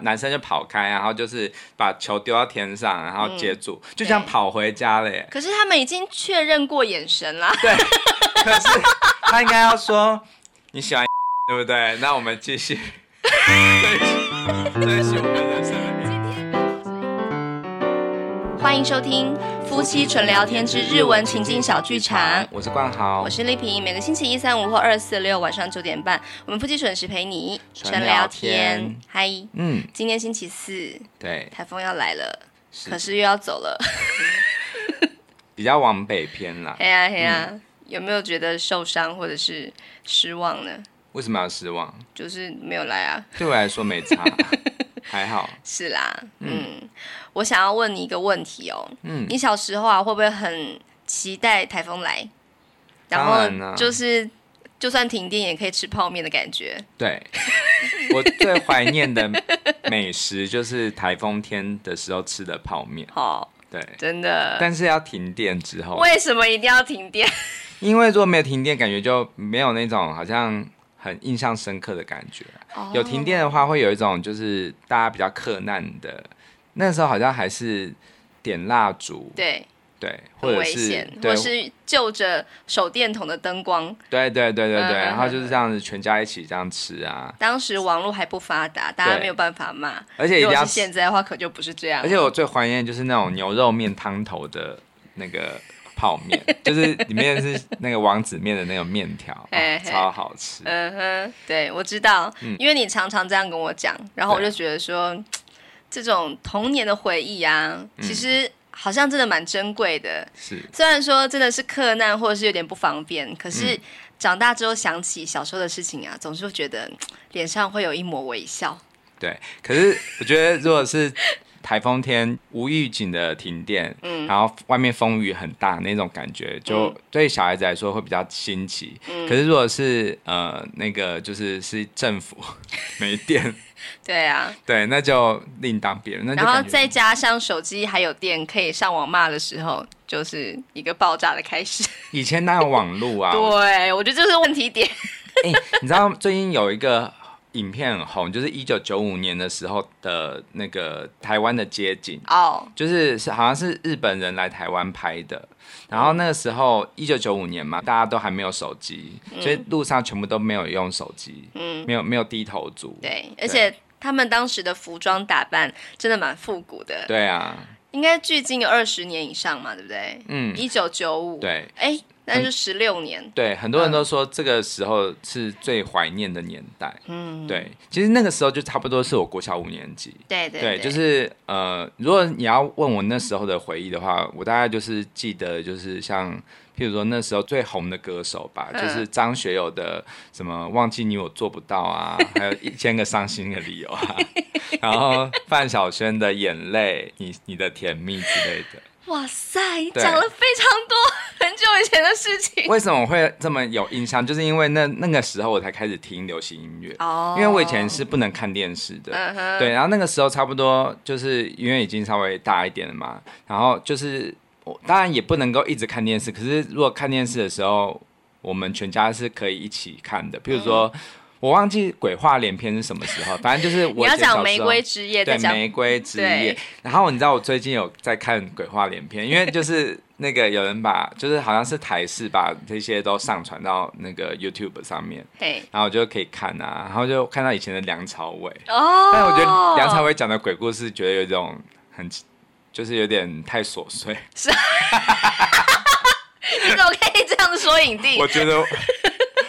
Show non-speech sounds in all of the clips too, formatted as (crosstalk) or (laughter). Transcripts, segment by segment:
男生就跑开，然后就是把球丢到天上，然后接住，嗯、就这样跑回家了耶。可是他们已经确认过眼神了。对，可是他应该要说你喜欢，对不对？那我们继续。对，喜欢的是。欢迎收听夫妻纯聊天之日文情境小剧场。我是冠豪，我是丽萍。每个星期一、三、五或二、四、六晚上九点半，我们夫妻准时陪你纯聊天。嗨，嗯，今天星期四，对，台风要来了，可是又要走了，(laughs) 比较往北偏啦。(laughs) 嘿呀嘿呀，有没有觉得受伤或者是失望呢？为什么要失望？就是没有来啊。对我来说没差。(laughs) 还好是啦，嗯，我想要问你一个问题哦，嗯，你小时候啊会不会很期待台风来，然后就是就算停电也可以吃泡面的感觉？对，(laughs) 我最怀念的美食就是台风天的时候吃的泡面。哦，对，真的。但是要停电之后，为什么一定要停电？(laughs) 因为如果没有停电，感觉就没有那种好像。很印象深刻的感觉。Oh. 有停电的话，会有一种就是大家比较克难的。那时候好像还是点蜡烛，对对，或者是或是就着手电筒的灯光，对对对对对，然后就是这样子，全家一起这样吃啊。当时网络还不发达，大家没有办法骂，而且如果是现在的话，可就不是这样。而且我最怀念就是那种牛肉面汤头的那个。泡面 (laughs) 就是里面是那个王子面的那种面条，哦，超好吃。嗯哼，对，我知道，嗯，因为你常常这样跟我讲，然后我就觉得说，这种童年的回忆啊，其实好像真的蛮珍贵的。是，虽然说真的是克难或者是有点不方便，可是长大之后想起小时候的事情啊，总是会觉得脸上会有一抹微笑。对，可是我觉得如果是。台风天无预警的停电，嗯，然后外面风雨很大那种感觉，就对小孩子来说会比较新奇。嗯，可是如果是呃那个就是是政府 (laughs) 没电，对啊，对，那就另当别论。那然后再加上手机还有电可以上网骂的时候，就是一个爆炸的开始。(laughs) 以前哪有网路啊？对，我觉得这是问题点。欸，你知道最近有一个。影片很红，就是一九九五年的时候的那个台湾的街景。哦，oh. 就是是好像是日本人来台湾拍的，然后那个时候一九九五年嘛，大家都还没有手机，嗯、所以路上全部都没有用手机，嗯，没有没有低头族，对，而且他们当时的服装打扮真的蛮复古的，对啊，应该距今有二十年以上嘛，对不对？嗯，一九九五，对，哎、欸。那就十六年，对，很多人都说这个时候是最怀念的年代。嗯，对，其实那个时候就差不多是我国小五年级。对对对，对，就是呃，如果你要问我那时候的回忆的话，我大概就是记得，就是像譬如说那时候最红的歌手吧，嗯、就是张学友的什么忘记你我做不到啊，(laughs) 还有一千个伤心的理由啊，然后范晓萱的眼泪，你你的甜蜜之类的。哇塞，你讲了非常多很久以前的事情。为什么我会这么有印象？就是因为那那个时候我才开始听流行音乐哦。因为我以前是不能看电视的。对，然后那个时候差不多就是因为已经稍微大一点了嘛，然后就是我当然也不能够一直看电视。可是如果看电视的时候，我们全家是可以一起看的。比如说。嗯我忘记鬼话连篇是什么时候，反正就是我 (laughs) 要讲玫瑰之夜，对玫瑰之夜。然后你知道我最近有在看鬼话连篇，因为就是那个有人把，就是好像是台视把这些都上传到那个 YouTube 上面，对然后我就可以看啊，然后就看到以前的梁朝伟哦，但我觉得梁朝伟讲的鬼故事，觉得有一种很，就是有点太琐碎。是，(laughs) 你怎么可以这样子说影帝？我觉得。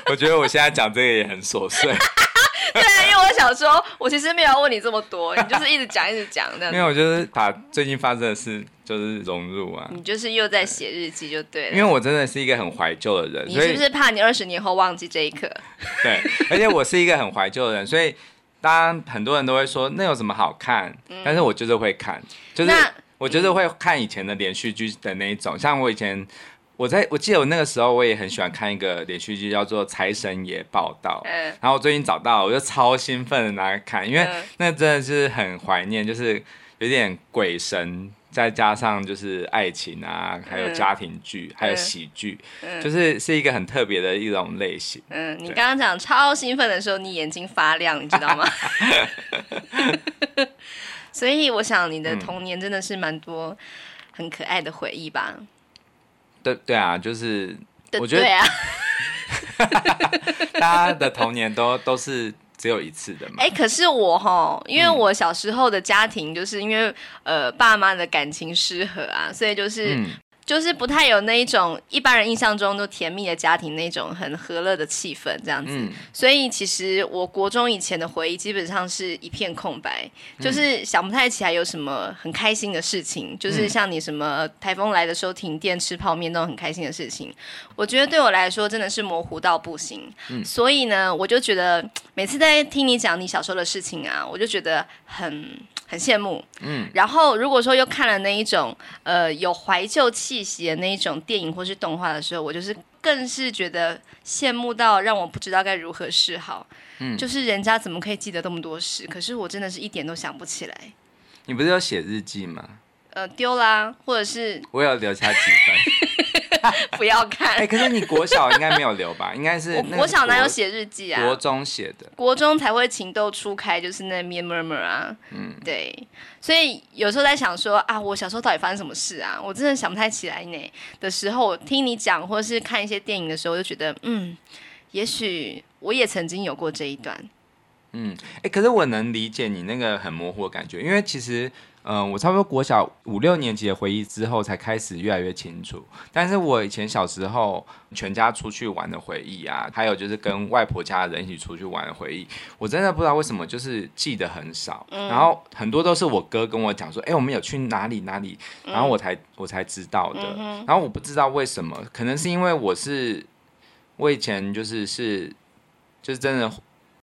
我觉得我现在讲这个也很琐碎。(laughs) 对，因为我想说，我其实没有问你这么多，你就是一直讲，一直讲这样。没有我就是把最近发生的事就是融入啊。你就是又在写日记就对了。因为我真的是一个很怀旧的人，你是不是怕你二十年后忘记这一刻？对，而且我是一个很怀旧的人，所以当然很多人都会说那有什么好看，嗯、但是我就是会看，就是我就是会看以前的连续剧的那一种，像我以前。我在我记得我那个时候我也很喜欢看一个连续剧叫做《财神爷报道》，嗯》，然后我最近找到，我就超兴奋的拿来看，因为那真的是很怀念，就是有点鬼神再加上就是爱情啊，还有家庭剧，嗯、还有喜剧，嗯、就是是一个很特别的一种类型。嗯，你刚刚讲超兴奋的时候，你眼睛发亮，你知道吗？(laughs) (laughs) 所以我想你的童年真的是蛮多很可爱的回忆吧？嗯、对对啊，就是我觉得对啊，(laughs) 大家的童年都 (laughs) 都是。只有一次的嘛？哎、欸，可是我哈，因为我小时候的家庭就是因为、嗯、呃爸妈的感情失和啊，所以就是。嗯就是不太有那一种一般人印象中都甜蜜的家庭那种很和乐的气氛这样子，嗯、所以其实我国中以前的回忆基本上是一片空白，嗯、就是想不太起来有什么很开心的事情，就是像你什么台风来的时候停电吃泡面那种很开心的事情，我觉得对我来说真的是模糊到不行。嗯、所以呢，我就觉得每次在听你讲你小时候的事情啊，我就觉得很。很羡慕，嗯，然后如果说又看了那一种，呃，有怀旧气息的那一种电影或是动画的时候，我就是更是觉得羡慕到让我不知道该如何是好，嗯，就是人家怎么可以记得这么多事，可是我真的是一点都想不起来。你不是要写日记吗？呃，丢啦，或者是我有留下几分。(laughs) (laughs) 不要看。哎、欸，可是你国小应该没有留吧？(laughs) 应该是我国小哪有写日记啊？国中写的，国中才会情窦初开，就是那面 murmur 啊。嗯，对。所以有时候在想说啊，我小时候到底发生什么事啊？我真的想不太起来呢。的时候，我听你讲或者是看一些电影的时候，就觉得嗯，也许我也曾经有过这一段。嗯，哎、欸，可是我能理解你那个很模糊的感觉，因为其实。嗯，我差不多国小五六年级的回忆之后，才开始越来越清楚。但是我以前小时候全家出去玩的回忆啊，还有就是跟外婆家的人一起出去玩的回忆，我真的不知道为什么就是记得很少。嗯、然后很多都是我哥跟我讲说，哎、欸，我们有去哪里哪里，然后我才我才知道的。嗯、然后我不知道为什么，可能是因为我是我以前就是是就是真的。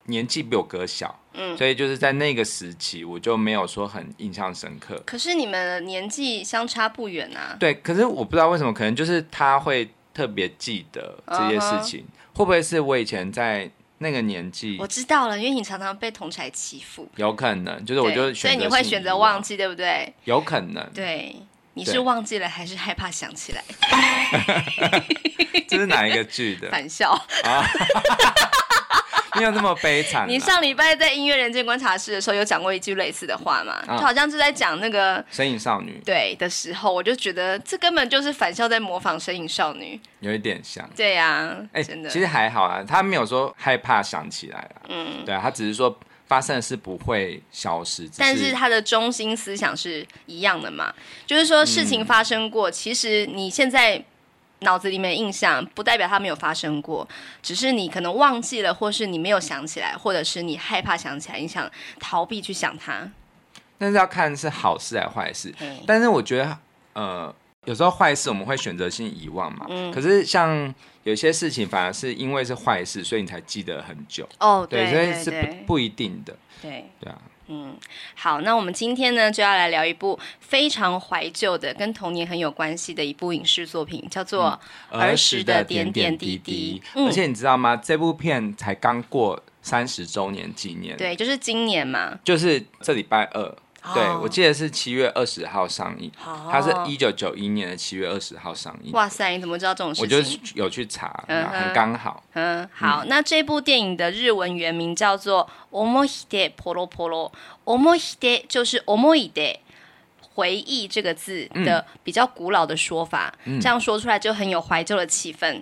年纪比我哥小，嗯，所以就是在那个时期，我就没有说很印象深刻。可是你们的年纪相差不远啊。对，可是我不知道为什么，可能就是他会特别记得这些事情，uh huh. 会不会是我以前在那个年纪？我知道了，因为你常常被同才欺负。有可能，就是我就所以你会选择忘记，对不对？有可能。对，你是忘记了还是害怕想起来？(laughs) 这是哪一个剧的？(laughs) 反校 (laughs) 啊。(laughs) 没有那么悲惨。你上礼拜在音乐人间观察室的时候，有讲过一句类似的话嘛？就好像是在讲那个《身影少女》对的时候，我就觉得这根本就是返校在模仿《身影少女》，有一点像。对呀，哎，真的，其实还好啊，他没有说害怕想起来了。嗯，对啊，他只是说发生的事不会消失，但是他的中心思想是一样的嘛，就是说事情发生过，其实你现在。脑子里面的印象不代表它没有发生过，只是你可能忘记了，或是你没有想起来，或者是你害怕想起来，你想逃避去想它。但是要看是好事还是坏事。嗯、但是我觉得，呃，有时候坏事我们会选择性遗忘嘛。嗯、可是像有些事情，反而是因为是坏事，所以你才记得很久。哦，对，所以是不不一定的。对，对啊。嗯，好，那我们今天呢就要来聊一部非常怀旧的、跟童年很有关系的一部影视作品，叫做《儿时的点点滴滴》。而且你知道吗？这部片才刚过三十周年纪念。对，就是今年嘛，就是这礼拜二。对，我记得是七月二十号上映，它是一九九一年的七月二十号上映。哇塞，你怎么知道这种事情？我就有去查，很刚好。嗯，好，那这部电影的日文原名叫做《思い出ポロポロ》，思い出就是思い出回忆这个字的比较古老的说法，这样说出来就很有怀旧的气氛。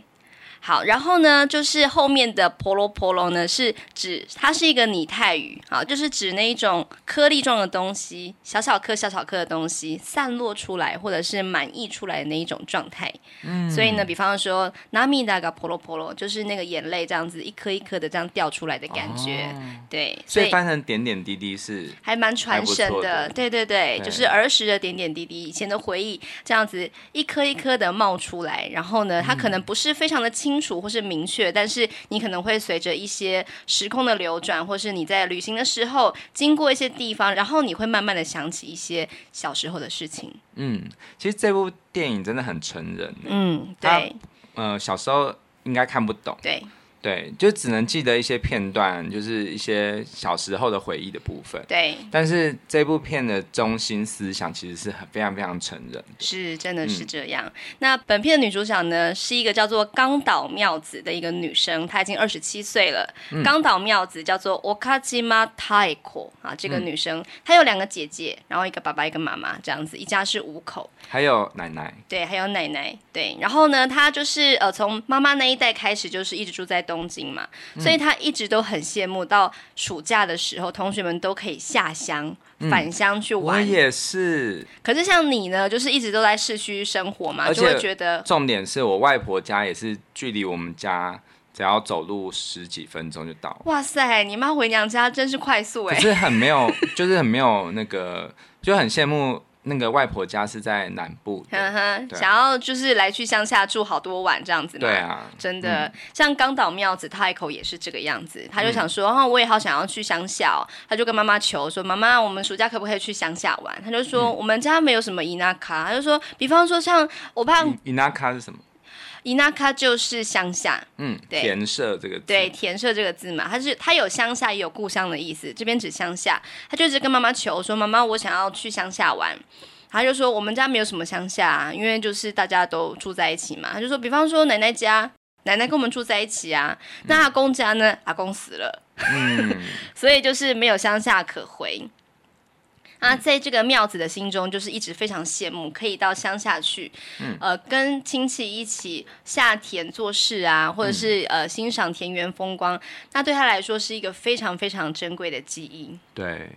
好，然后呢，就是后面的婆罗婆罗呢，是指它是一个拟态语，好，就是指那一种颗粒状的东西，小小颗、小小颗的东西散落出来，或者是满溢出来的那一种状态。嗯，所以呢，比方说，ナミダが婆罗婆罗，就是那个眼泪这样子一颗一颗的这样掉出来的感觉。哦、对，所以，所以翻成点点滴滴是还蛮传神的。的对对对，对就是儿时的点点滴滴，以前的回忆这样子一颗一颗的冒出来，然后呢，它可能不是非常的清。 清楚或是明确，但是你可能会随着一些时空的流转，或是你在旅行的时候经过一些地方，然后你会慢慢的想起一些小时候的事情。嗯，其实这部电影真的很成人。嗯，对。呃，小时候应该看不懂。对。对，就只能记得一些片段，就是一些小时候的回忆的部分。对，但是这部片的中心思想其实是很非常非常成人，是真的是这样。嗯、那本片的女主角呢，是一个叫做冈岛妙子的一个女生，她已经二十七岁了。冈岛妙子叫做 Okajima Taiko 啊，这个女生、嗯、她有两个姐姐，然后一个爸爸一个妈妈，这样子，一家是五口，还有奶奶。对，还有奶奶。对，然后呢，她就是呃，从妈妈那一代开始，就是一直住在东京嘛，所以他一直都很羡慕，到暑假的时候，同学们都可以下乡、返乡去玩。我也是。可是像你呢，就是一直都在市区生活嘛，就会觉得。重点是我外婆家也是距离我们家只要走路十几分钟就到。哇塞，你妈回娘家真是快速哎！可是很没有，就是很没有那个，就很羡慕。那个外婆家是在南部，呵呵，想要就是来去乡下住好多晚这样子。对啊，真的，嗯、像冈岛妙子她一口也是这个样子，他就想说，哦，我也好想要去乡下哦，他就跟妈妈求说，妈妈，我们暑假可不可以去乡下玩？他就说，嗯、我们家没有什么伊那卡，他就说，比方说像我爸，伊那卡是什么？伊那卡就是乡下，嗯，对，田舍这个字，对，田舍这个字嘛，它是它有乡下也有故乡的意思，这边指乡下，他就一直跟妈妈求说，妈妈，我想要去乡下玩。他就说我们家没有什么乡下啊，因为就是大家都住在一起嘛。他就说，比方说奶奶家，奶奶跟我们住在一起啊。那阿公家呢？阿公死了，嗯，(laughs) 所以就是没有乡下可回。啊，在这个妙子的心中，就是一直非常羡慕可以到乡下去，嗯、呃，跟亲戚一起下田做事啊，或者是呃欣赏田园风光。那对他来说是一个非常非常珍贵的记忆。对，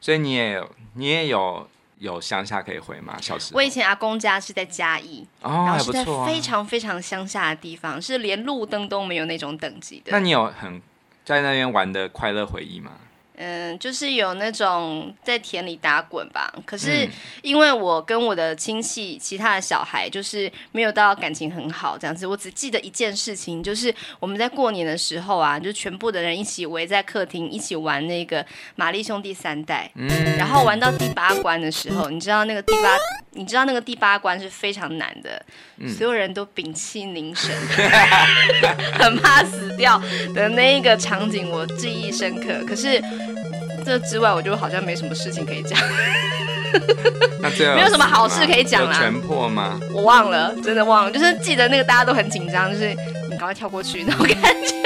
所以你也有，你也有。有乡下可以回吗？小时候，我以前阿公家是在嘉义，哦，然后是在非常非常乡下的地方，是连路灯都没有那种等级的。那你有很在那边玩的快乐回忆吗？嗯，就是有那种在田里打滚吧。可是因为我跟我的亲戚、其他的小孩，就是没有到感情很好这样子。我只记得一件事情，就是我们在过年的时候啊，就全部的人一起围在客厅一起玩那个玛丽兄弟三代。嗯，然后玩到第八关的时候，你知道那个第八，你知道那个第八关是非常难的，所有人都屏气凝神，(laughs) 很怕死掉的那一个场景，我记忆深刻。可是。这之外，我就好像没什么事情可以讲。那最后没有什么好事可以讲啦。全破吗？我忘了，真的忘了。就是记得那个大家都很紧张，就是你赶快跳过去 (laughs) 那种感觉。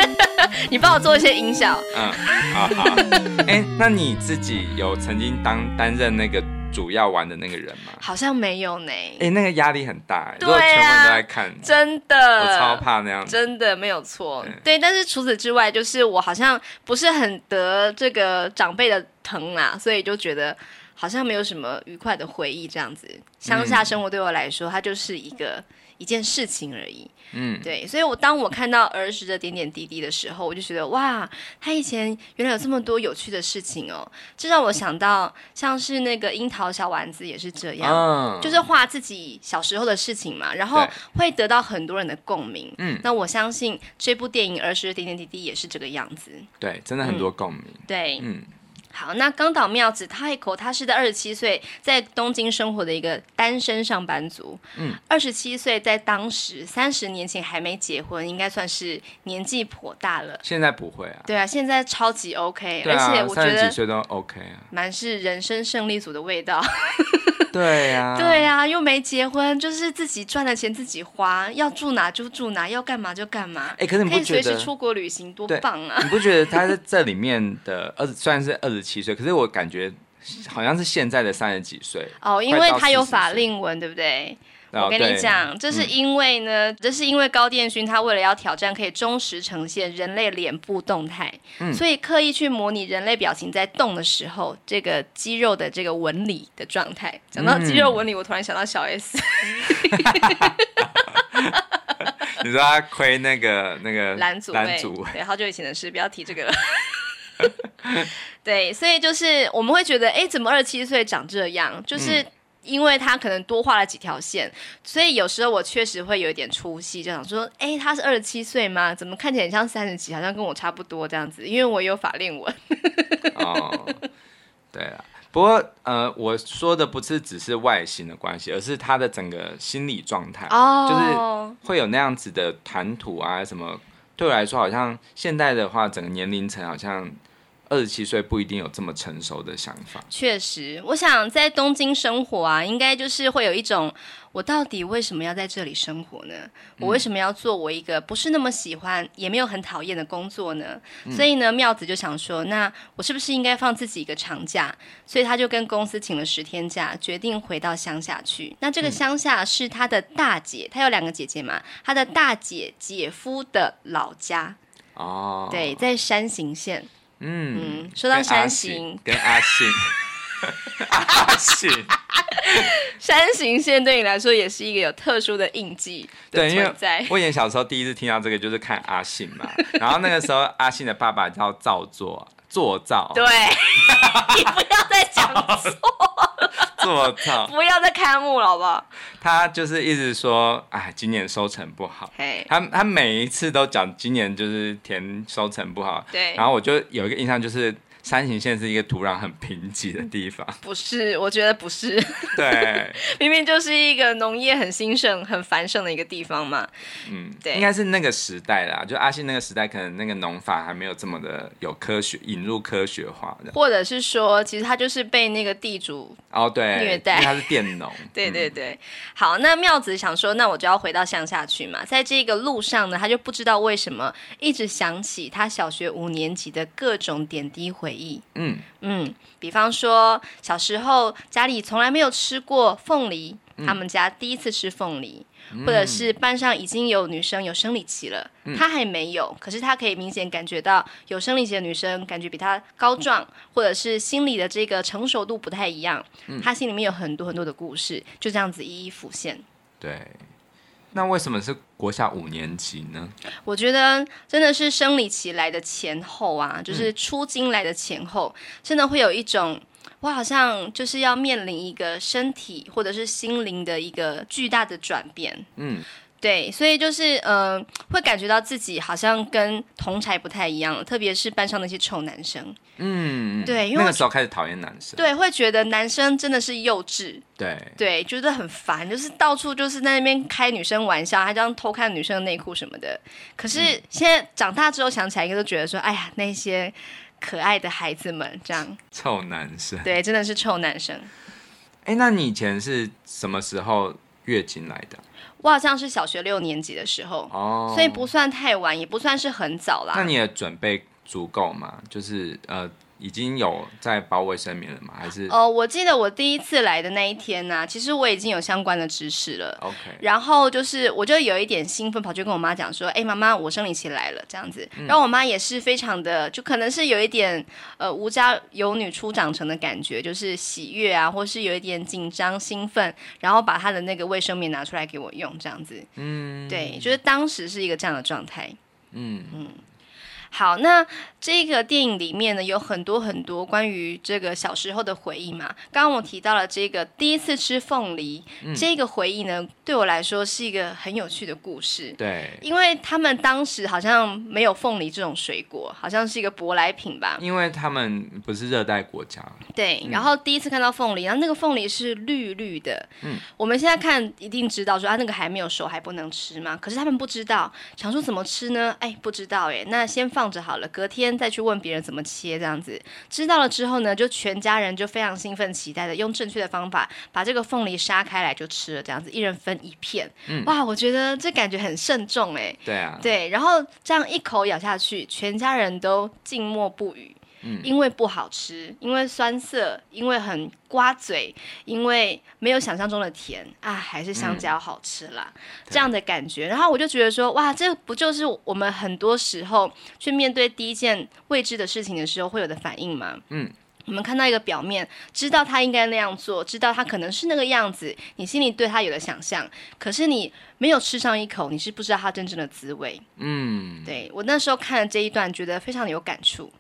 你帮我做一些音效。嗯，好好。(laughs) 哎、欸，那你自己有曾经当担任那个？主要玩的那个人吗？好像没有呢。哎、欸，那个压力很大，对啊，如果全部人都在看，真的，我超怕那样子。真的没有错。对，对，但是除此之外，就是我好像不是很得这个长辈的疼啊，所以就觉得好像没有什么愉快的回忆这样子。乡下生活对我来说，它就是一个。一件事情而已，嗯，对，所以我当我看到儿时的点点滴滴的时候，我就觉得哇，他以前原来有这么多有趣的事情哦，这让我想到像是那个樱桃小丸子也是这样，嗯，就是画自己小时候的事情嘛，然后会得到很多人的共鸣，嗯，那我相信这部电影儿时的点点滴滴也是这个样子，对，真的很多共鸣，嗯，对，嗯。好，那冈岛妙子太一口，她是在二十七岁在东京生活的一个单身上班族。嗯，二十七岁在当时三十年前还没结婚，应该算是年纪颇大了。现在不会啊。对啊，现在超级 OK，啊，而且我觉得三十几岁都 OK 啊，蛮是人生胜利组的味道。(laughs) 对呀、啊，对呀、啊，又没结婚，就是自己赚的钱自己花，要住哪就住哪，要干嘛就干嘛。哎，可是你不觉得可以随时出国旅行多棒啊？你不觉得他在这里面的二十虽然是二十七岁，可是我感觉好像是现在的三十几岁哦，因为他有法令纹，对不对？我跟你讲，这是因为呢，这是因为高电勋他为了要挑战可以忠实呈现人类脸部动态，嗯，所以刻意去模拟人类表情在动的时候，这个肌肉的这个纹理的状态。讲到肌肉纹理，我突然想到小 S。(laughs) 你说他亏那个那个 (laughs) 蓝祖蓝祖，对，好久以前的事，不要提这个了。(laughs) 对，所以就是我们会觉得，哎，怎么二十七岁长这样？就是。因为他可能多画了几条线，所以有时候我确实会有一点出戏，就想说，哎，他是二十七岁吗？怎么看起来像三十几？好像跟我差不多这样子。因为我有法令纹。哦，对啊。不过呃，我说的不是只是外形的关系，而是他的整个心理状态，哦，就是会有那样子的谈吐啊，什么对我来说，好像现在的话，整个年龄层好像。二十七岁不一定有这么成熟的想法。确实，我想在东京生活啊，应该就是会有一种，我到底为什么要在这里生活呢？我为什么要做我一个不是那么喜欢，也没有很讨厌的工作呢？嗯、所以呢，妙子就想说，那我是不是应该放自己一个长假？所以他就跟公司请了十天假，决定回到乡下去。那这个乡下是他的大姐，他有两个姐姐嘛，他的大姐姐夫的老家。哦，对，在山形县。嗯嗯，说到山形，跟阿信，阿信，山形线对你来说也是一个有特殊的印记的存在。对，因为我以前小时候第一次听到这个就是看阿信嘛，(laughs) 然后那个时候阿信的爸爸叫造作，做造。对，(laughs) 你不要再讲错了，做造，不要再开幕了，好不好？他就是一直说，哎，今年收成不好。他他每一次都讲今年就是田收成不好。对。然后我就有一个印象就是。山形县是一个土壤很贫瘠的地方，不是？我觉得不是。对，明明就是一个农业很兴盛、很繁盛的一个地方嘛。嗯，对，应该是那个时代啦，就阿信那个时代，可能那个农法还没有这么的有科学引入科学化的，或者是说，其实他就是被那个地主哦对虐待，他是佃农。(laughs) 对对对，好，那妙子想说，那我就要回到乡下去嘛。在这个路上呢，他就不知道为什么一直想起他小学五年级的各种点滴回忆。嗯嗯，比方说小时候家里从来没有吃过凤梨，嗯、他们家第一次吃凤梨，嗯、或者是班上已经有女生有生理期了，嗯、他还没有，可是她可以明显感觉到有生理期的女生感觉比她高壮，嗯、或者是心理的这个成熟度不太一样，嗯、他心里面有很多很多的故事，就这样子一一浮现。对。那为什么是国小五年级呢？我觉得真的是生理期来的前后啊，就是出经来的前后，嗯、真的会有一种我好像就是要面临一个身体或者是心灵的一个巨大的转变。嗯。对，所以就是嗯、呃，会感觉到自己好像跟同才不太一样，特别是班上那些臭男生。嗯，对，因为那个时候开始讨厌男生。对，会觉得男生真的是幼稚。对，对，觉得很烦，就是到处就是在那边开女生玩笑，还这样偷看女生的内裤什么的。可是现在长大之后想起来，应该都觉得说，哎呀，那些可爱的孩子们这样。(laughs) 臭男生。对，真的是臭男生。哎，那你以前是什么时候月经来的？我好像是小学六年级的时候，哦，所以不算太晚，也不算是很早啦。那你的准备足够吗？就是呃。已经有在包卫生棉了吗？还是？哦，我记得我第一次来的那一天呢、啊，其实我已经有相关的知识了。OK。然后就是，我就有一点兴奋，跑去跟我妈讲说：“哎，妈妈，我生理期来了。”这样子。嗯、然后我妈也是非常的，就可能是有一点呃，无家有女初长成的感觉，就是喜悦啊，或是有一点紧张兴奋，然后把她的那个卫生棉拿出来给我用，这样子。嗯。对，就是当时是一个这样的状态。嗯嗯。好，那这个电影里面呢，有很多很多关于这个小时候的回忆嘛。刚刚我提到了这个第一次吃凤梨，嗯、这个回忆呢，对我来说是一个很有趣的故事。对，因为他们当时好像没有凤梨这种水果，好像是一个舶来品吧。因为他们不是热带国家。对，嗯、然后第一次看到凤梨，然后那个凤梨是绿绿的。嗯，我们现在看一定知道说啊，那个还没有熟，还不能吃嘛。可是他们不知道，想说怎么吃呢？哎，不知道哎，那先放。着好了，隔天再去问别人怎么切，这样子知道了之后呢，就全家人就非常兴奋期待的用正确的方法把这个凤梨杀开来就吃了，这样子一人分一片。嗯，哇，我觉得这感觉很慎重哎。对啊，对，然后这样一口咬下去，全家人都静默不语。因为不好吃，因为酸涩，因为很刮嘴，因为没有想象中的甜啊，还是香蕉好吃啦，嗯、这样的感觉。然后我就觉得说，哇，这不就是我们很多时候去面对第一件未知的事情的时候会有的反应吗？嗯，我们看到一个表面，知道他应该那样做，知道他可能是那个样子，你心里对他有了想象，可是你没有吃上一口，你是不知道他真正的滋味。嗯，对，我那时候看了这一段，觉得非常的有感触。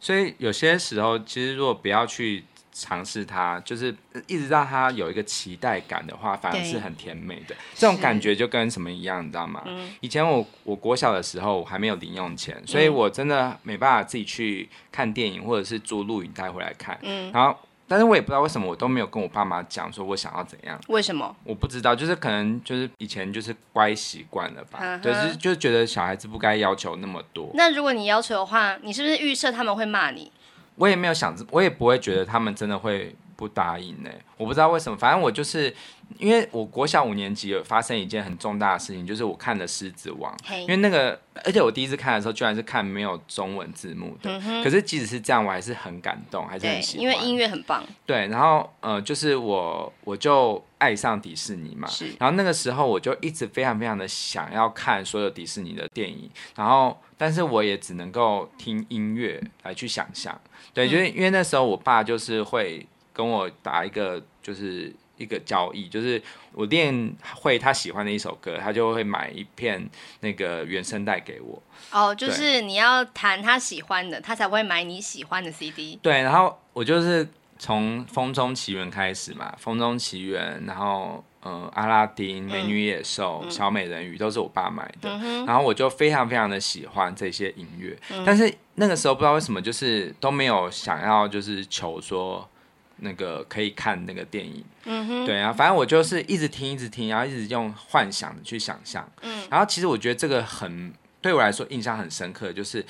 所以有些时候，其实如果不要去尝试它，就是一直让它有一个期待感的话，反而是很甜美的。对这种感觉就跟什么一样，你知道吗？嗯、以前我我国小的时候，我还没有零用钱，所以我真的没办法自己去看电影或者是租录影带回来看。嗯、然后但是我也不知道为什么我都没有跟我爸妈讲说我想要怎样。为什么？我不知道，就是可能就是以前就是乖习惯了吧，对，就是就是觉得小孩子不该要求那么多。那如果你要求的话，你是不是预设他们会骂你？我也没有想，我也不会觉得他们真的会不答应呢。我不知道为什么，反正我就是。因为我国小五年级有发生一件很重大的事情，就是我看了《狮子王》.因为那个，而且我第一次看的时候，居然是看没有中文字幕的。嗯、可是即使是这样，我还是很感动，还是很喜欢。因为音乐很棒。对，然后呃，就是我我就爱上迪士尼嘛，是。然后那个时候我就一直非常非常的想要看所有迪士尼的电影，然后但是我也只能够听音乐来去想象。对，就是因为那时候我爸就是会跟我打一个就是。一个交易，就是我练会他喜欢的一首歌，他就会买一片那个原声带给我。哦，就是你要弹他喜欢的，他才会买你喜欢的 CD。对，然后我就是从《风中奇缘》开始嘛，《风中奇缘》，然后嗯，《阿拉丁》《美女野兽》嗯、《小美人鱼》都是我爸买的，嗯、然后我就非常非常的喜欢这些音乐，嗯、但是那个时候不知道为什么，就是都没有想要就是求说。那个可以看那个电影，嗯哼，对啊，反正我就是一直听，一直听，然后一直用幻想的去想象，嗯，然后其实我觉得这个很对我来说印象很深刻，就是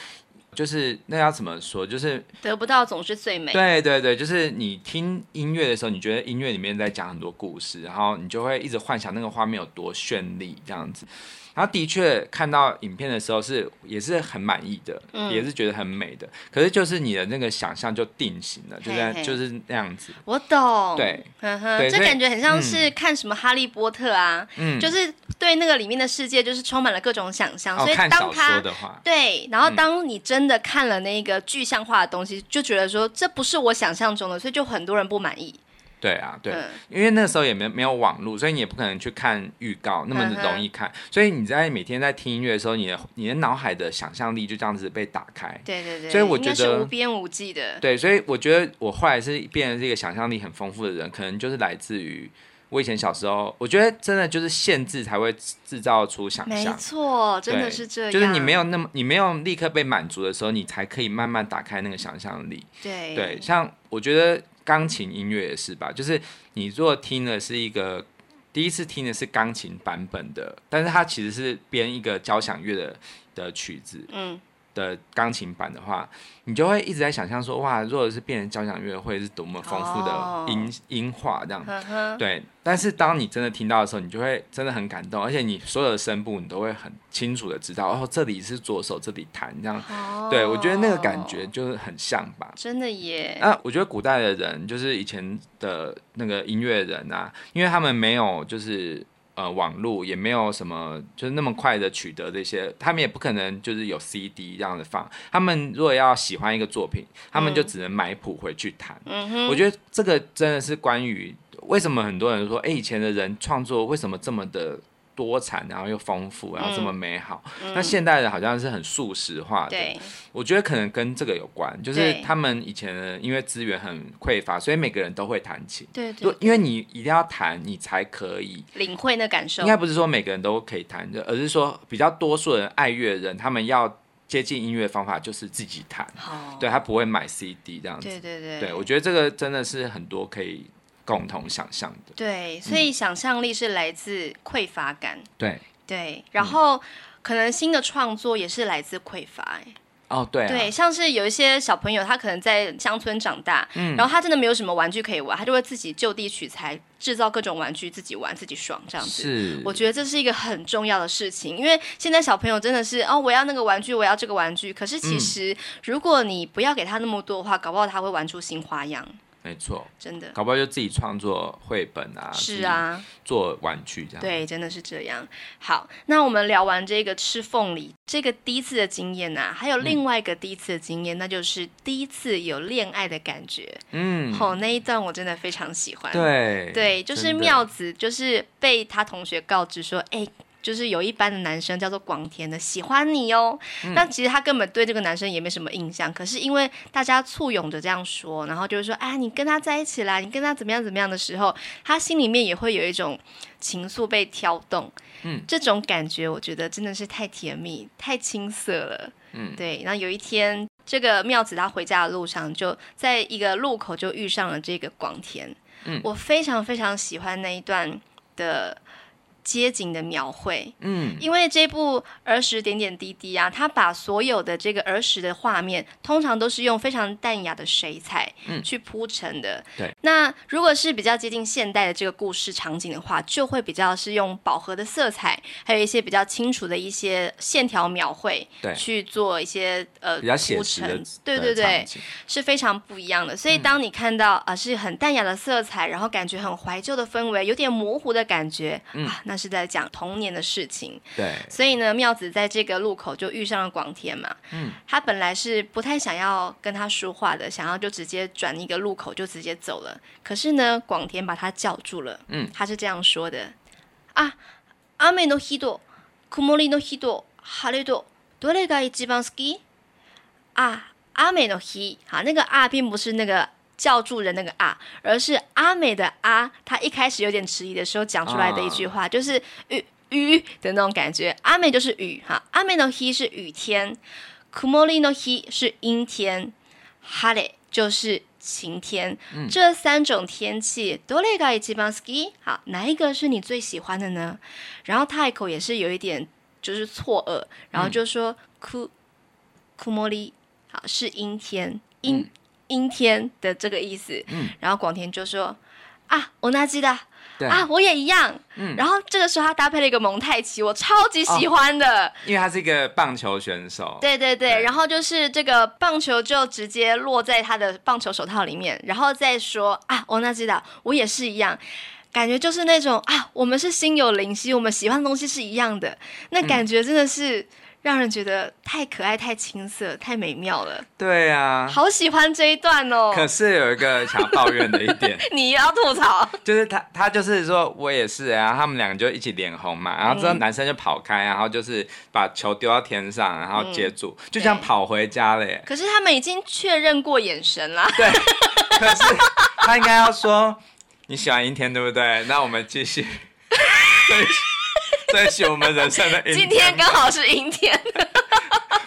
就是那要怎么说，就是得不到总是最美，对对对，就是你听音乐的时候，你觉得音乐里面在讲很多故事，然后你就会一直幻想那个画面有多绚丽这样子。然后的确看到影片的时候是也是很满意的，嗯、也是觉得很美的。可是就是你的那个想象就定型了，就在就是那样子。我懂，对，呵呵对，这感觉很像是看什么哈利波特啊，嗯，就是对那个里面的世界就是充满了各种想象。所以当他对，然后当你真的看了那个具象化的东西，嗯、就觉得说这不是我想象中的，所以就很多人不满意。对啊，对，嗯、因为那时候也没没有网络，所以你也不可能去看预告那么容易看，嗯、所以你在每天在听音乐的时候，你的你的脑海的想象力就这样子被打开。对对对，所以我觉得是无边无际的。对，所以我觉得我后来是变成这个想象力很丰富的人，可能就是来自于我以前小时候，我觉得真的就是限制才会制造出想象。没错，真的是这样。就是你没有那么，你没有立刻被满足的时候，你才可以慢慢打开那个想象力。对对，像我觉得。钢琴音乐也是吧，就是你如果听的是一个第一次听的是钢琴版本的，但是它其实是编一个交响乐的的曲子，嗯。的钢琴版的话，你就会一直在想象说，哇，如果是变成交响乐，会是多么丰富的音、oh. 音画这样。呵呵对，但是当你真的听到的时候，你就会真的很感动，而且你所有的声部你都会很清楚的知道，哦，这里是左手，这里弹这样。Oh. 对，我觉得那个感觉就是很像吧。真的耶。那我觉得古代的人，就是以前的那个音乐人啊，因为他们没有就是。呃，网络也没有什么，就是那么快的取得这些，他们也不可能就是有 CD 这样子放。他们如果要喜欢一个作品，他们就只能买谱回去弹。我觉得这个真的是关于为什么很多人说，哎，以前的人创作为什么这么的。多产，然后又丰富，然后这么美好。嗯、那现代人好像是很素食化的，对我觉得可能跟这个有关，就是他们以前呢，因为资源很匮乏，所以每个人都会弹琴。对，对，对，因为你一定要弹，你才可以领会那感受。应该不是说每个人都可以弹的，而是说比较多数人爱乐人，他们要接近音乐的方法就是自己弹。好对，他不会买 CD 这样子。对对对，对我觉得这个真的是很多可以。共同想象的，对，所以想象力是来自匮乏感，对。对，然后可能新的创作也是来自匮乏，哎，哦对对，像是有一些小朋友，他可能在乡村长大，嗯，然后他真的没有什么玩具可以玩，他就会自己就地取材，制造各种玩具，自己玩自己爽这样子。是，我觉得这是一个很重要的事情，因为现在小朋友真的是哦，我要那个玩具，我要这个玩具，可是其实如果你不要给他那么多的话，搞不好他会玩出新花样。没错，真的，搞不好就自己创作绘本啊，是啊，做玩具这样。对，真的是这样。好，那我们聊完这个吃凤梨这个第一次的经验呢、啊，还有另外一个第一次的经验，嗯、那就是第一次有恋爱的感觉。嗯，好、哦，那一段我真的非常喜欢。对，对，就是妙子，就是被他同学告知说，哎的。就是有一班的男生叫做广田的喜欢你哦，嗯、但其实他根本对这个男生也没什么印象。可是因为大家簇拥着这样说，然后就是说，哎，你跟他在一起啦，你跟他怎么样怎么样的时候，他心里面也会有一种情愫被挑动。嗯，这种感觉我觉得真的是太甜蜜、太青涩了。嗯，对。然后有一天，这个妙子他回家的路上，就在一个路口就遇上了这个广田。嗯，我非常非常喜欢那一段的。街景的描绘，嗯，因为这部儿时点点滴滴啊，它把所有的这个儿时的画面，通常都是用非常淡雅的水彩，嗯，去铺成的。对，那如果是比较接近现代的这个故事场景的话，就会比较是用饱和的色彩，还有一些比较清楚的一些线条描绘，对，去做一些呃比较写实的，对对对，是非常不一样的。所以当你看到啊，是很淡雅的色彩，然后感觉很怀旧的氛围，有点模糊的感觉，嗯，啊，那。是在讲童年的事情，对，所以呢，妙子在这个路口就遇上了广田嘛，嗯，他本来是不太想要跟他说话的，想要就直接转一个路口就直接走了，可是呢，广田把他叫住了，嗯，他是这样说的啊，雨の日と昙りの日と晴れとどれが一番好き？啊，雨の日，好，那个啊，并不是那个。 叫住人那个啊，而是阿美的啊，他一开始有点迟疑的时候讲出来的一句话，哦、就是雨雨的那种感觉。阿美就是雨哈，阿美の日是雨天，昙りの日是阴天，晴れ就是晴天。嗯、这三种天气，どれが一番好き？好，哪一个是你最喜欢的呢？然后太合也是有一点就是错愕，然后就说く昙り，好是阴天阴。嗯 阴天的这个意思，嗯，然后广田就说啊，我那记得对。啊，我也一样，嗯，然后这个时候他搭配了一个蒙太奇，我超级喜欢的，哦，因为他是一个棒球选手，对对对，对。然后就是这个棒球就直接落在他的棒球手套里面，然后再说啊，我那记得我也是一样，感觉就是那种啊，我们是心有灵犀，我们喜欢的东西是一样的，那感觉真的是。嗯让人觉得太可爱、太青涩、太美妙了。对啊，好喜欢这一段哦。可是有一个想抱怨的一点，(laughs) 你要吐槽，就是他，他就是说我也是啊，他们两个就一起脸红嘛，然后之后男生就跑开，然后就是把球丢到天上，然后接住，嗯、就这样跑回家了耶。可是他们已经确认过眼神了。对，可是他应该要说你喜欢阴天对不对？那我们继续。对。(laughs) (laughs) 在写我们人生的今天刚好是阴天。(laughs)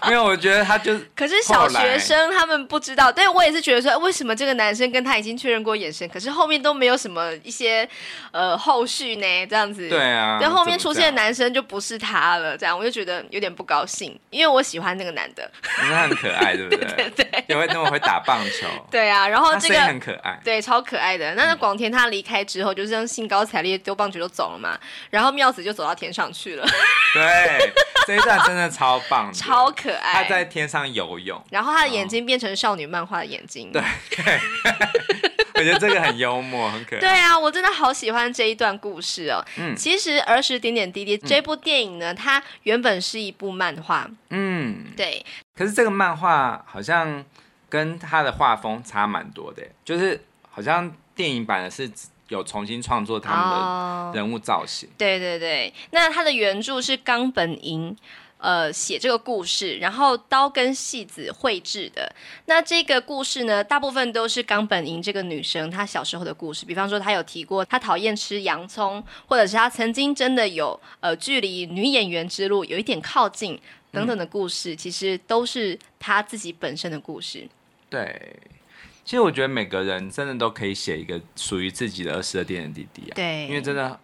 没有，我觉得他就是。可是小学生他们不知道，对我也是觉得说，为什么这个男生跟他已经确认过眼神，可是后面都没有什么一些呃后续呢？这样子。对啊。但后面出现的男生就不是他了，这样我就觉得有点不高兴，因为我喜欢那个男的。他很可爱，对不对？(laughs) 对对对。因为那么会打棒球。对啊，然后这个很可爱，对，超可爱的。那那广田他离开之后，就是这样兴高采烈丢棒球就走了嘛，然后妙子就走到天上去了。(laughs) 对，这一段真的超棒，超可爱。他在天上游泳，然后他的眼睛变成少女漫画的眼睛。对，(laughs) 我觉得这个很幽默，很可爱。对啊，我真的好喜欢这一段故事哦。嗯，其实儿时点点滴滴这部电影呢，它原本是一部漫画。嗯，对。可是这个漫画好像跟他的画风差蛮多的，就是好像电影版的是。有重新创作他们的人物造型。Oh, 对对对，那他的原著是冈本银，呃，写这个故事，然后刀跟戏子绘制的。那这个故事呢，大部分都是冈本银这个女生她小时候的故事。比方说，她有提过她讨厌吃洋葱，或者是她曾经真的有呃距离女演员之路有一点靠近等等的故事，嗯、其实都是她自己本身的故事。对。其实我觉得每个人真的都可以写一个属于自己的二十二点点滴滴啊。对，因为真的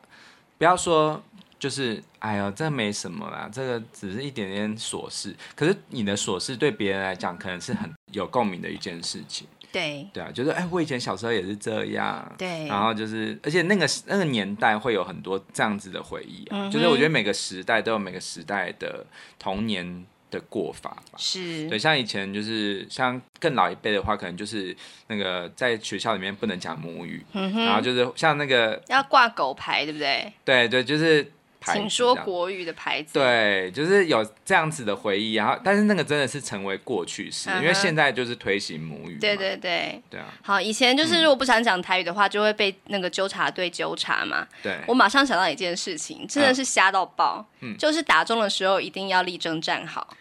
不要说就是哎呦，这没什么啦，这个只是一点点琐事。可是你的琐事对别人来讲，可能是很有共鸣的一件事情。对，对啊，就是哎，我以前小时候也是这样。对，然后就是，而且那个那个年代会有很多这样子的回忆啊。嗯。就是我觉得每个时代都有每个时代的童年。的过法吧，是对，像以前就是像更老一辈的话，可能就是那个在学校里面不能讲母语，嗯、然后就是像那个要挂狗牌，对不对？对对，就是请说国语的牌子，对，就是有这样子的回忆。然后，但是那个真的是成为过去式，嗯、因为现在就是推行母语，对对对，对啊。好，以前就是如果不想讲台语的话，嗯、就会被那个纠察队纠察嘛。对，我马上想到一件事情，真的是瞎到爆，嗯，就是打中的时候一定要立正站好。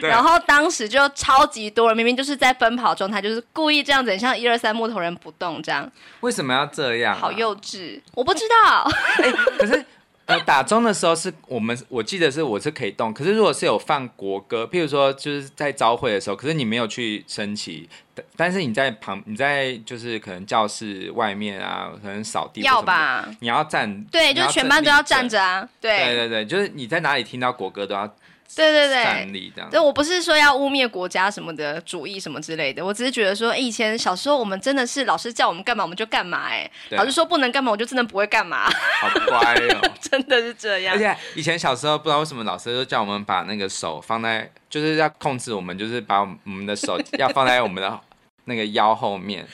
对然后当时就超级多人，明明就是在奔跑状态，就是故意这样子，很像一二三木头人不动这样。为什么要这样、啊？好幼稚，我不知道。欸、可是呃，打钟的时候是我们，我记得是我是可以动，可是如果是有放国歌，譬如说就是在朝会的时候，可是你没有去升旗，但是你在旁，你在就是可能教室外面啊，可能扫地要吧，你要站，对，就是全班都要站着啊，对，对对对，就是你在哪里听到国歌都要。对对对，对，我不是说要污蔑国家什么的主义什么之类的，我只是觉得说，以前小时候我们真的是老师叫我们干嘛我们就干嘛，哎，老师说不能干嘛我就真的不会干嘛，好乖哦，(laughs) 真的是这样。而且以前小时候不知道为什么老师就叫我们把那个手放在，就是要控制我们，就是把我们的手要放在我们的那个腰后面，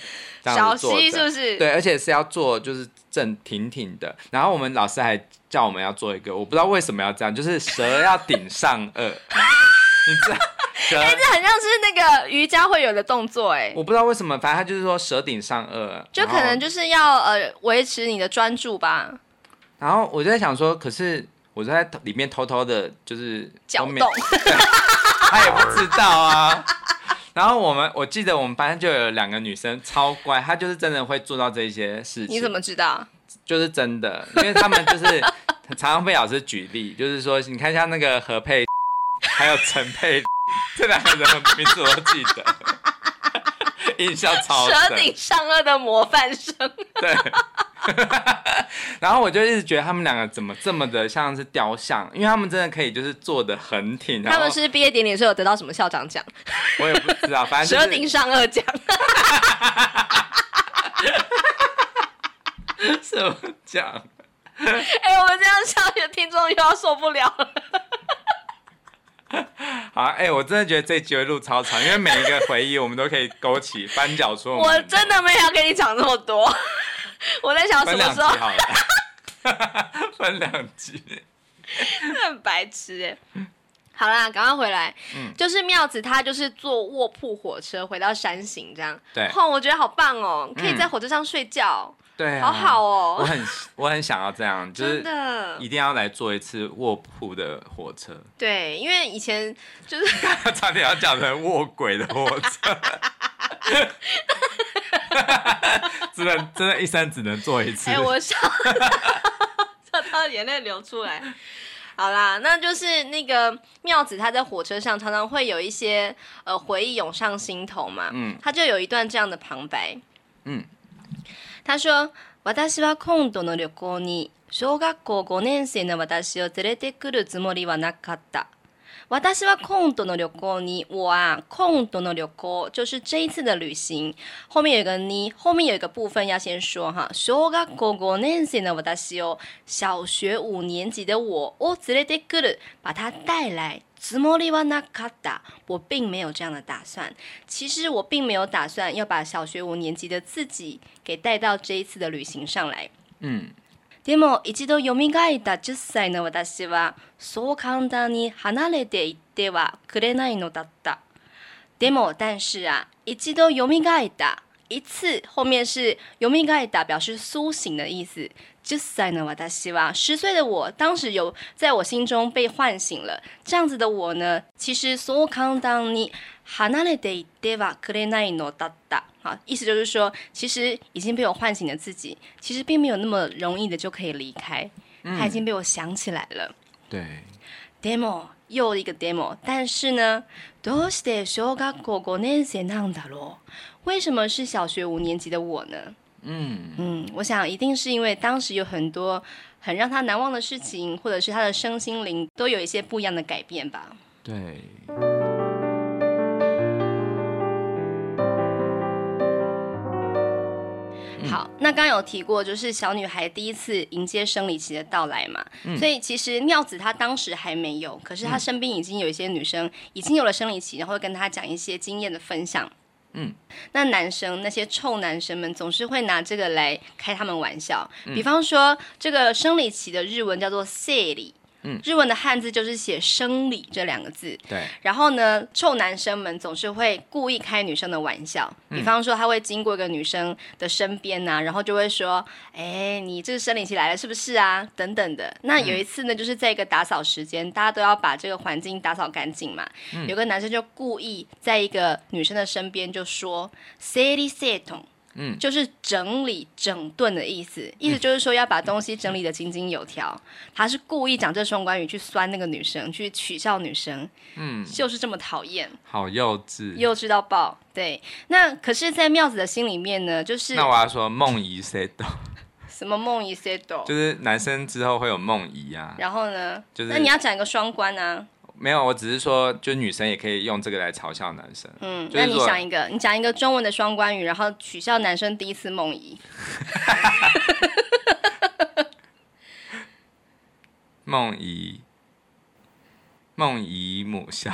小溪是不是？对，而且是要做就是正挺挺的，然后我们老师还。叫我们要做一个，我不知道为什么要这样，就是蛇要顶上颚，(laughs) 你知道？(laughs) 哎、欸，这很像是那个瑜伽会有的动作，哎，我不知道为什么，反正他就是说舌顶上颚，就可能就是要呃维持你的专注吧。然后我就在想说，可是我就在里面偷偷的，就是搅动，(laughs) 他也不知道啊。然后我们我记得我们班就有两个女生超乖，她就是真的会做到这些事情。你怎么知道？就是真的，因为他们就是 (laughs) 常常被老师举例，就是说你看一下那个何佩，(laughs) 还有陈佩，(laughs) 这两个人的名字我都记得，印象超 (laughs) 深。舌顶上颚的模范生。(laughs) 对。(laughs) 然后我就一直觉得他们两个怎么这么的像是雕像，因为他们真的可以就是坐的很挺。他们是毕业典礼的时候有得到什么校长奖？我也不知道，反正、就是、舌顶上颚奖。什么奖？哎、欸，我们这样笑，有听众又要受不了了。(laughs) 好，哎、欸，我真的觉得这集会录超长，因为每一个回忆我们都可以勾起翻脚出。(laughs) 我真的没有要跟你讲这么多，(laughs) 我在想什么时候。分两集，很白痴哎。好啦，赶快回来。嗯，就是妙子，她就是坐卧铺火车回到山形，这样。对。哦，我觉得好棒哦，可以在火车上睡觉。嗯对、啊，好好哦，我很我很想要这样，(laughs) 就是一定要来坐一次卧铺的火车。对，因为以前就是 (laughs) 差点要讲成卧轨的火车，(laughs) 只能真的，一生只能坐一次。哎、欸，我笑，笑到眼泪流出来。好啦，那就是那个妙子，他在火车上常常会有一些呃回忆涌上心头嘛。嗯，他就有一段这样的旁白。嗯。他说：“私は今度の旅行に小学校5年生の私を连れてくるつもりはなかった。 私は今度の旅行に，我啊，今度の旅行就是这一次的旅行。后面有一个你，后面有一个部分要先说哈。小学校5年生の私を，小学五年级的我，を连れてくる，把他带来。”つもりはなかった，我并没有这样的打算。其实我并没有打算要把小学五年级的自己给带到这一次的旅行上来。嗯。 でも一度苏った10歳の私はそう简单に离れていってはくれないのだった。でも但是啊，一度苏った一次后面是苏った表示苏醒的意思。十歳の私は十岁的我，当时有在我心中被唤醒了。这样子的我呢，其实そう简单に离れていってはくれないのだった。好，意思就是说，其实已经被我唤醒的自己，其实并没有那么容易的就可以离开。嗯、他已经被我想起来了。对。でも又一个 demo，但是呢，どうして小学校五年生なんだろう？为什么是小学五年级的我呢？嗯嗯，我想一定是因为当时有很多很让他难忘的事情，或者是他的身心灵都有一些不一样的改变吧。对。 好，那刚刚有提过，就是小女孩第一次迎接生理期的到来嘛，嗯、所以其实妙子她当时还没有，可是她身边已经有一些女生已经有了生理期，然后会跟她讲一些经验的分享。嗯，那男生那些臭男生们总是会拿这个来开他们玩笑，嗯、比方说这个生理期的日文叫做生理。嗯，日文的汉字就是写生理这两个字。对。然后呢，臭男生们总是会故意开女生的玩笑，嗯、比方说他会经过一个女生的身边啊，然后就会说：“哎，你这个生理期来了是不是啊？”等等的。那有一次呢，就是在一个打扫时间，大家都要把这个环境打扫干净嘛。嗯、有个男生就故意在一个女生的身边就说：“生理系统。”嗯，就是整理整顿的意思，意思就是说要把东西整理得井井有条。他是故意讲这双关语去酸那个女生，去取笑女生，嗯，就是这么讨厌，好幼稚，幼稚到爆。对，那可是，在妙子的心里面呢，就是那我要说梦遗 set 什么梦遗 set 就是男生之后会有梦遗啊。然后呢，就是那你要讲一个双关啊。没有，我只是说，就女生也可以用这个来嘲笑男生。嗯，那你想一个，你讲一个中文的双关语，然后取笑男生第一次梦遗。(laughs) 梦遗，梦遗母校。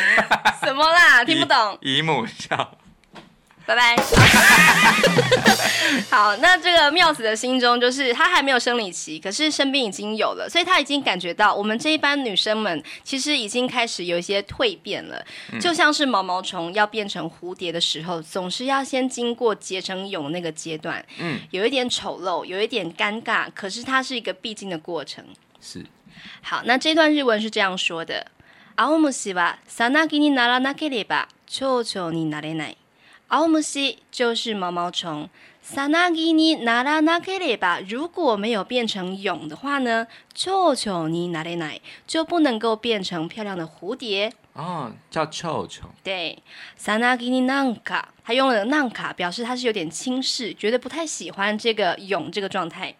(laughs) 什么啦？(laughs) 听不懂。姨母笑。拜拜。(laughs) 好，那这个妙子的心中就是她还没有生理期，可是身边已经有了，所以她已经感觉到我们这一班女生们其实已经开始有一些蜕变了，嗯、就像是毛毛虫要变成蝴蝶的时候，总是要先经过结成蛹那个阶段，嗯，有一点丑陋，有一点尴尬，可是它是一个必经的过程。是。好，那这段日文是这样说的：青虫はさなぎにならなければ蝶々になれない。 青虫就是毛毛虫，さなぎにならなければ，如果没有变成蛹的话呢，蝶々になれない，就不能够变成漂亮的蝴蝶。哦，叫蝶々。对，さなぎになんか，他用了なんか表示他是有点轻视，觉得不太喜欢这个蛹这个状态。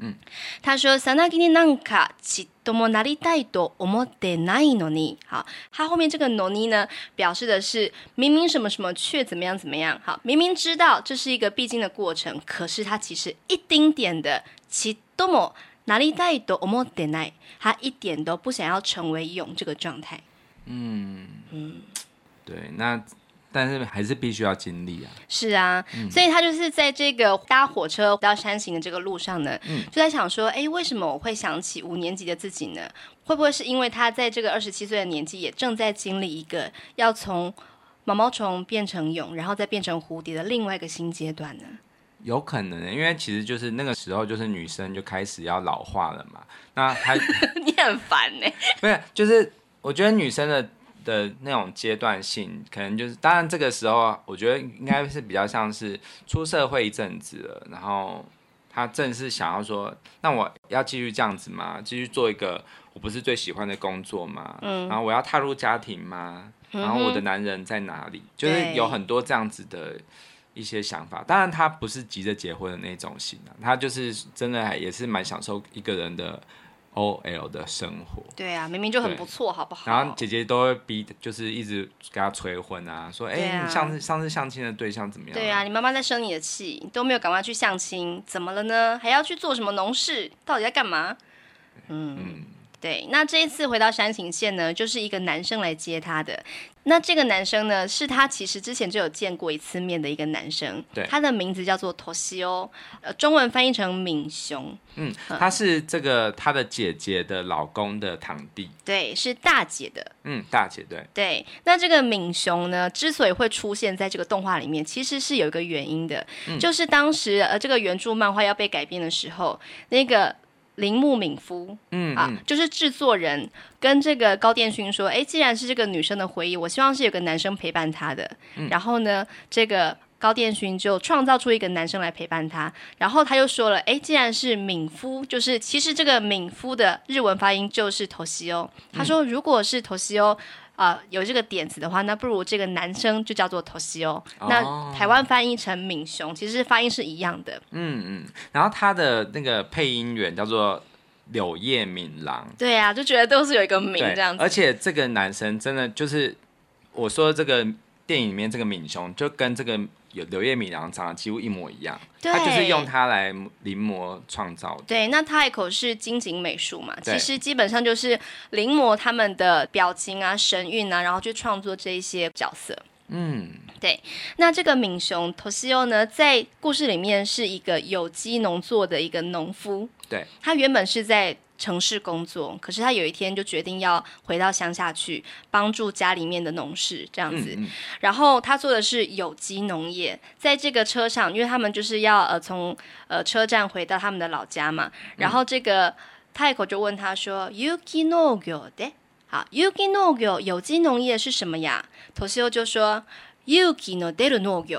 嗯，他说さなぎになんかちっともなりたいと思ってないのに，好，他后面这个のに呢，表示的是明明什么什么却怎么样怎么样，好，明明知道这是一个必经的过程，可是他其实一丁点的ちっともなりたいと思ってない，他一点都不想要成为蛹这个状态。嗯嗯，对，那。 但是还是必须要经历啊！是啊，嗯、所以他就是在这个搭火车到山行的这个路上呢，嗯、就在想说，哎，为什么我会想起五年级的自己呢？会不会是因为他在这个二十七岁的年纪，也正在经历一个要从毛毛虫变成蛹，然后再变成蝴蝶的另外一个新阶段呢？有可能，因为其实就是那个时候，就是女生就开始要老化了嘛。那还 (laughs) (laughs) 你很烦呢？不是，就是我觉得女生的。的那种阶段性，可能就是，当然这个时候，我觉得应该是比较像是出社会一阵子了，然后他正是想要说，那我要继续这样子吗？继续做一个我不是最喜欢的工作吗？嗯，然后我要踏入家庭吗？然后我的男人在哪里？嗯、就是有很多这样子的一些想法。当然，他不是急着结婚的那种型啊，他就是真的还也是蛮享受一个人的。O L 的生活，对啊，明明就很不错，好不好？然后姐姐都会逼，就是一直给她催婚啊，说，哎、啊欸，你上次上次相亲的对象怎么样？对啊，你妈妈在生你的气，都没有赶快去相亲，怎么了呢？还要去做什么农事？到底在干嘛？嗯。嗯对，那这一次回到山形县呢，就是一个男生来接他的。那这个男生呢，是他其实之前就有见过一次面的一个男生。对，他的名字叫做托西欧，呃，中文翻译成敏雄。嗯，他是这个他的姐姐的老公的堂弟。对，是大姐的。嗯，大姐对。对，那这个敏雄呢，之所以会出现在这个动画里面，其实是有一个原因的，嗯、就是当时呃这个原著漫画要被改编的时候，那个。铃木敏夫，嗯，嗯啊，就是制作人跟这个高电勋说，哎，既然是这个女生的回忆，我希望是有个男生陪伴她的。嗯、然后呢，这个高电勋就创造出一个男生来陪伴她。然后他又说了，哎，既然是敏夫，就是其实这个敏夫的日文发音就是头西欧。他说，如果是头西欧。啊、呃，有这个点子的话，那不如这个男生就叫做 t o s i o。那台湾翻译成敏雄，其实发音是一样的。嗯嗯，然后他的那个配音员叫做柳叶敏郎。对呀、啊，就觉得都是有一个敏这样子。而且这个男生真的就是我说这个电影里面这个敏雄，就跟这个。有柳叶敏郎长得几乎一模一样，对他就是用它来临摹创造的。对，那 Taiko 是金井美术嘛，其实基本上就是临摹他们的表情啊、神韵啊，然后去创作这一些角色。嗯，对。那这个敏雄 Toshio 呢，在故事里面是一个有机农作的一个农夫。对，他原本是在。城市工作，可是他有一天就决定要回到乡下去帮助家里面的农事这样子。嗯嗯、然后他做的是有机农业，在这个车上，因为他们就是要呃从呃车站回到他们的老家嘛。然后这个太子就问他说：“有机农业的，好，有机农业有机农业是什么呀？”托西欧就说：“有机の出る农业。”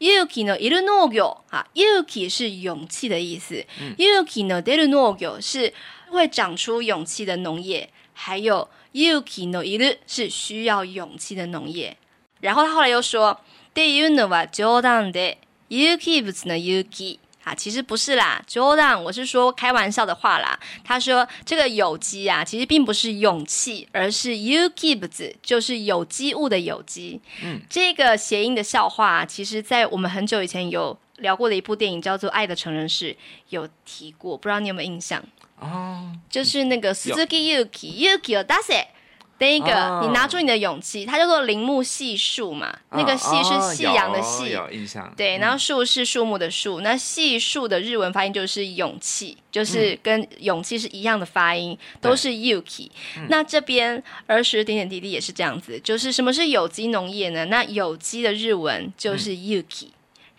勇気のいる农业啊，勇気是勇气的意思。勇気の出る农业是 会长出勇气的农业，还有勇気のいる是需要勇气的农业。然后他后来又说，っていうのは冗谈で、有机物の有机。啊，其实不是啦，冗谈，我是说开玩笑的话啦。他说这个有机啊，其实并不是勇气，而是有机物，就是有机物的有机。嗯，这个谐音的笑话啊，其实在我们很久以前有聊过的一部电影叫做《爱的成人式》有提过，不知道你有没有印象？ 哦，就是那个 Suzuki Yuki Yuki Odase。那个，你拿出你的勇气，它叫做铃木细树嘛。那个细是夕阳的夕，有印象。对，然后树是树木的树，那细树的日文发音就是勇气，就是跟勇气是一样的发音，都是 yuki。那这边儿时点点滴滴也是这样子，就是什么是有机农业呢？那有机的日文就是 yuki。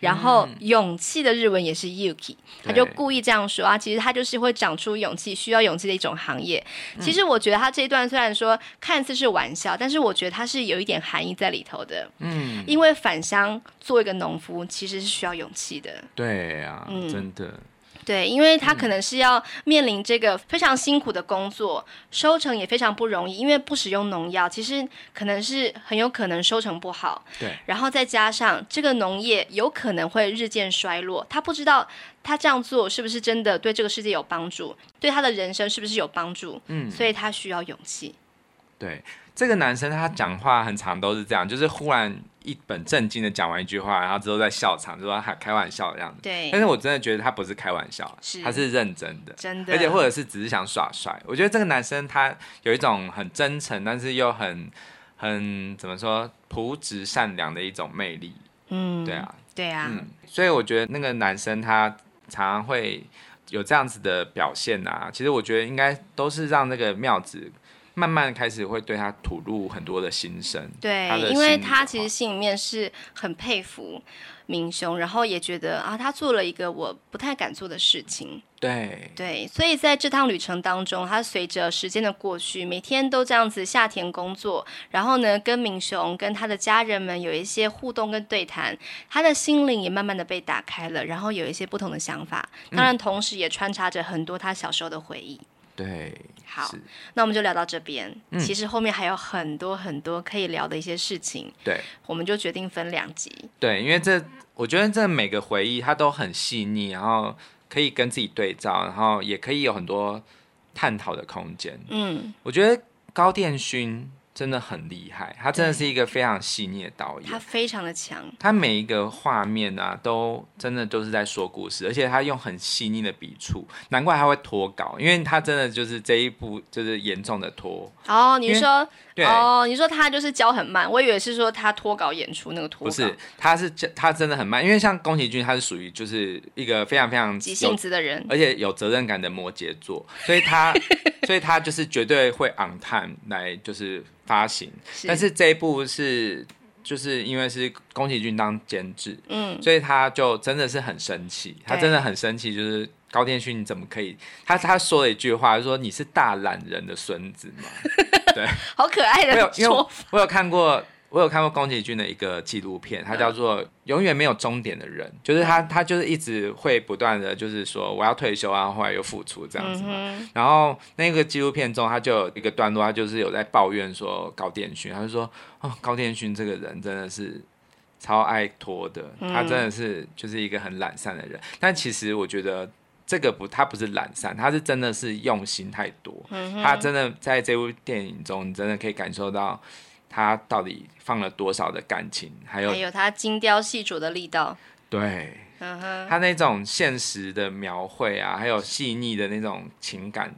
然后勇气的日文也是 yuki，他就故意这样说啊，其实他就是会长出勇气，需要勇气的一种行业。其实我觉得他这一段虽然说看似是玩笑，但是我觉得他是有一点含义在里头的。嗯，因为返乡做一个农夫其实是需要勇气的。对呀，嗯，真的。对，因为他可能是要面临这个非常辛苦的工作，收成也非常不容易，因为不使用农药，其实可能是很有可能收成不好。对，然后再加上这个农业有可能会日渐衰落，他不知道他这样做是不是真的对这个世界有帮助，对他的人生是不是有帮助？嗯，所以他需要勇气。对，这个男生他讲话很常都是这样，就是忽然。一本正经的讲完一句话，然后之后在笑场，就说还开玩笑这样子。对。但是我真的觉得他不是开玩笑，是他是认真的，真的。而且或者是只是想耍帅。我觉得这个男生他有一种很真诚，但是又很很怎么说朴直善良的一种魅力。嗯，对啊，对啊。嗯，所以我觉得那个男生他常常会有这样子的表现啊。其实我觉得应该都是让那个妙子。慢慢开始会对他吐露很多的心声，对，因为他其实心里面是很佩服明雄，然后也觉得啊，他做了一个我不太敢做的事情，对。对，所以在这趟旅程当中，他随着时间的过去，每天都这样子下田工作，然后呢，跟明雄跟他的家人们有一些互动跟对谈，他的心灵也慢慢的被打开了，然后有一些不同的想法，当然同时也穿插着很多他小时候的回忆。对，好，那我们就聊到这边。嗯，其实后面还有很多很多可以聊的一些事情。对，我们就决定分两集。对，因为这我觉得这每个回忆它都很细腻，然后可以跟自己对照，然后也可以有很多探讨的空间。嗯，我觉得高电勋。真的很厉害，他真的是一个非常细腻的导演，他非常的强，他每一个画面啊，都真的都是在说故事，而且他用很细腻的笔触，难怪他会脱稿，因为他真的就是这一部就是严重的拖。哦，你说，对。哦，你说他就是教很慢，我以为是说他拖稿演出那个拖稿，不是，他是他真的很慢，因为像宫崎骏，他是属于就是一个非常非常急性子的人，而且有责任感的摩羯座，所以他 (laughs) 所以他就是绝对会 on time 来就是。发行，但是这一部是就是因为是宫崎骏当监制，嗯，所以他就真的是很生气，他真的很生气，就是高天勋你怎么可以？他他说了一句话，就说你是大懒人的孙子嘛，(laughs) 对，好可爱的说法，我有看过。我有看过宫崎骏的一个纪录片，他叫做《永远没有终点的人》，就是他，他就是一直会不断的，就是说我要退休啊，后来又复出这样子嘛。嗯、然后那个纪录片中，他就有一个段落，他就是有在抱怨说高天勋，他就说哦，高天勋这个人真的是超爱拖的，他真的是就是一个很懒散的人。嗯、但其实我觉得这个不，他不是懒散，他是真的是用心太多。嗯、他真的在这部电影中，你真的可以感受到。他到底放了多少的感情，还有还有他精雕细琢的力道。对，嗯哼，他那种现实的描绘啊，还有细腻的那种情感，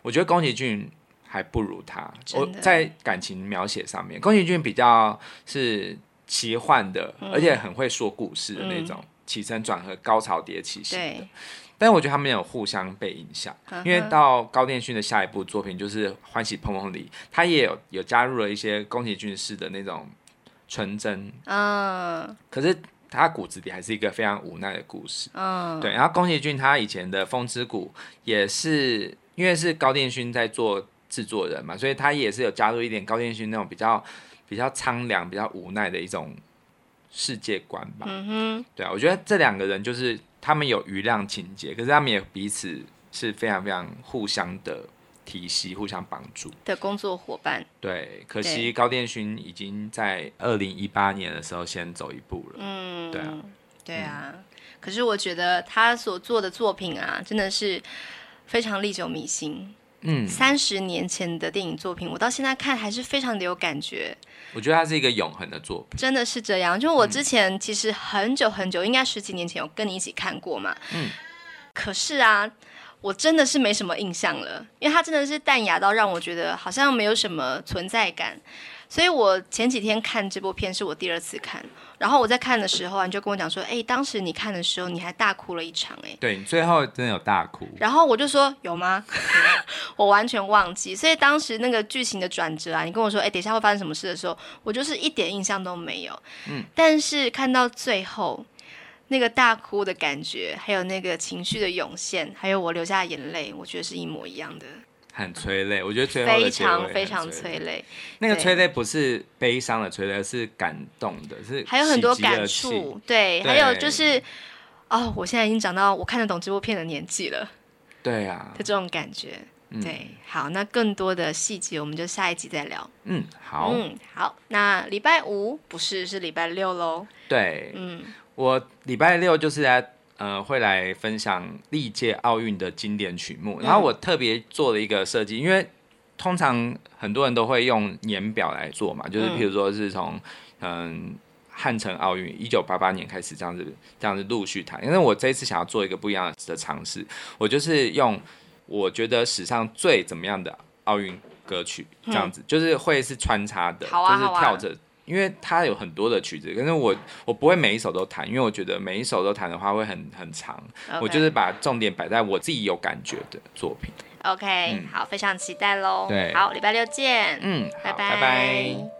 我觉得宫崎骏还不如他。我在感情描写上面，宫崎骏比较是奇幻的，嗯、而且很会说故事的那种，嗯、起承转合、高潮迭起型的。但我觉得他们有互相被影响，因为到高电勋的下一部作品就是《欢喜碰碰》里，他也有有加入了一些宫崎骏式的那种纯真，嗯，可是他骨子里还是一个非常无奈的故事，嗯，对。然后宫崎骏他以前的《风之谷》也是因为是高电勋在做制作人嘛，所以他也是有加入一点高电勋那种比较比较苍凉、比较无奈的一种世界观吧。嗯哼，对啊，我觉得这两个人就是他们有余量情结，可是他们也彼此是非常非常互相的体系，互相帮助的工作伙伴。对，可惜高电勋已经在二零一八年的时候先走一步了。嗯，对啊，对啊。嗯、可是我觉得他所做的作品啊，真的是非常历久弥新。嗯，三十年前的电影作品，我到现在看还是非常的有感觉。我觉得它是一个永恒的作品，真的是这样。就我之前其实很久很久，嗯、应该十几年前有跟你一起看过嘛。嗯。可是啊，我真的是没什么印象了，因为它真的是淡雅到让我觉得好像没有什么存在感。所以我前几天看这部片是我第二次看。然后我在看的时候啊，你就跟我讲说，哎，当时你看的时候，你还大哭了一场，哎，对，你最后真的有大哭。然后我就说有吗？(laughs) 我完全忘记。所以当时那个剧情的转折啊，你跟我说，哎，等一下会发生什么事的时候，我就是一点印象都没有。嗯。但是看到最后那个大哭的感觉，还有那个情绪的涌现，还有我流下的眼泪，我觉得是一模一样的。很催泪，我觉得最后非常非常催泪。那个催泪不是悲伤的催泪，是感动的，是还有很多感触。对，还有就是，哦，我现在已经长到我看得懂这部片的年纪了。对啊，就这种感觉。对，好，那更多的细节我们就下一集再聊。嗯，好，嗯，好，那礼拜五不是，是礼拜六喽。对，嗯，我礼拜六就是在。呃，会来分享历届奥运的经典曲目，然后我特别做了一个设计，因为通常很多人都会用年表来做嘛，就是譬如说是从嗯汉城奥运一九八八年开始这样子这样子陆续谈，因为我这一次想要做一个不一样的尝试，我就是用我觉得史上最怎么样的奥运歌曲这样子，就是会是穿插的，就是跳着。因为它有很多的曲子，可是我我不会每一首都弹，因为我觉得每一首都弹的话会很很长。Okay. 我就是把重点摆在我自己有感觉的作品。OK，、嗯、好，非常期待喽。对，好，礼拜六见。嗯，拜拜。拜拜。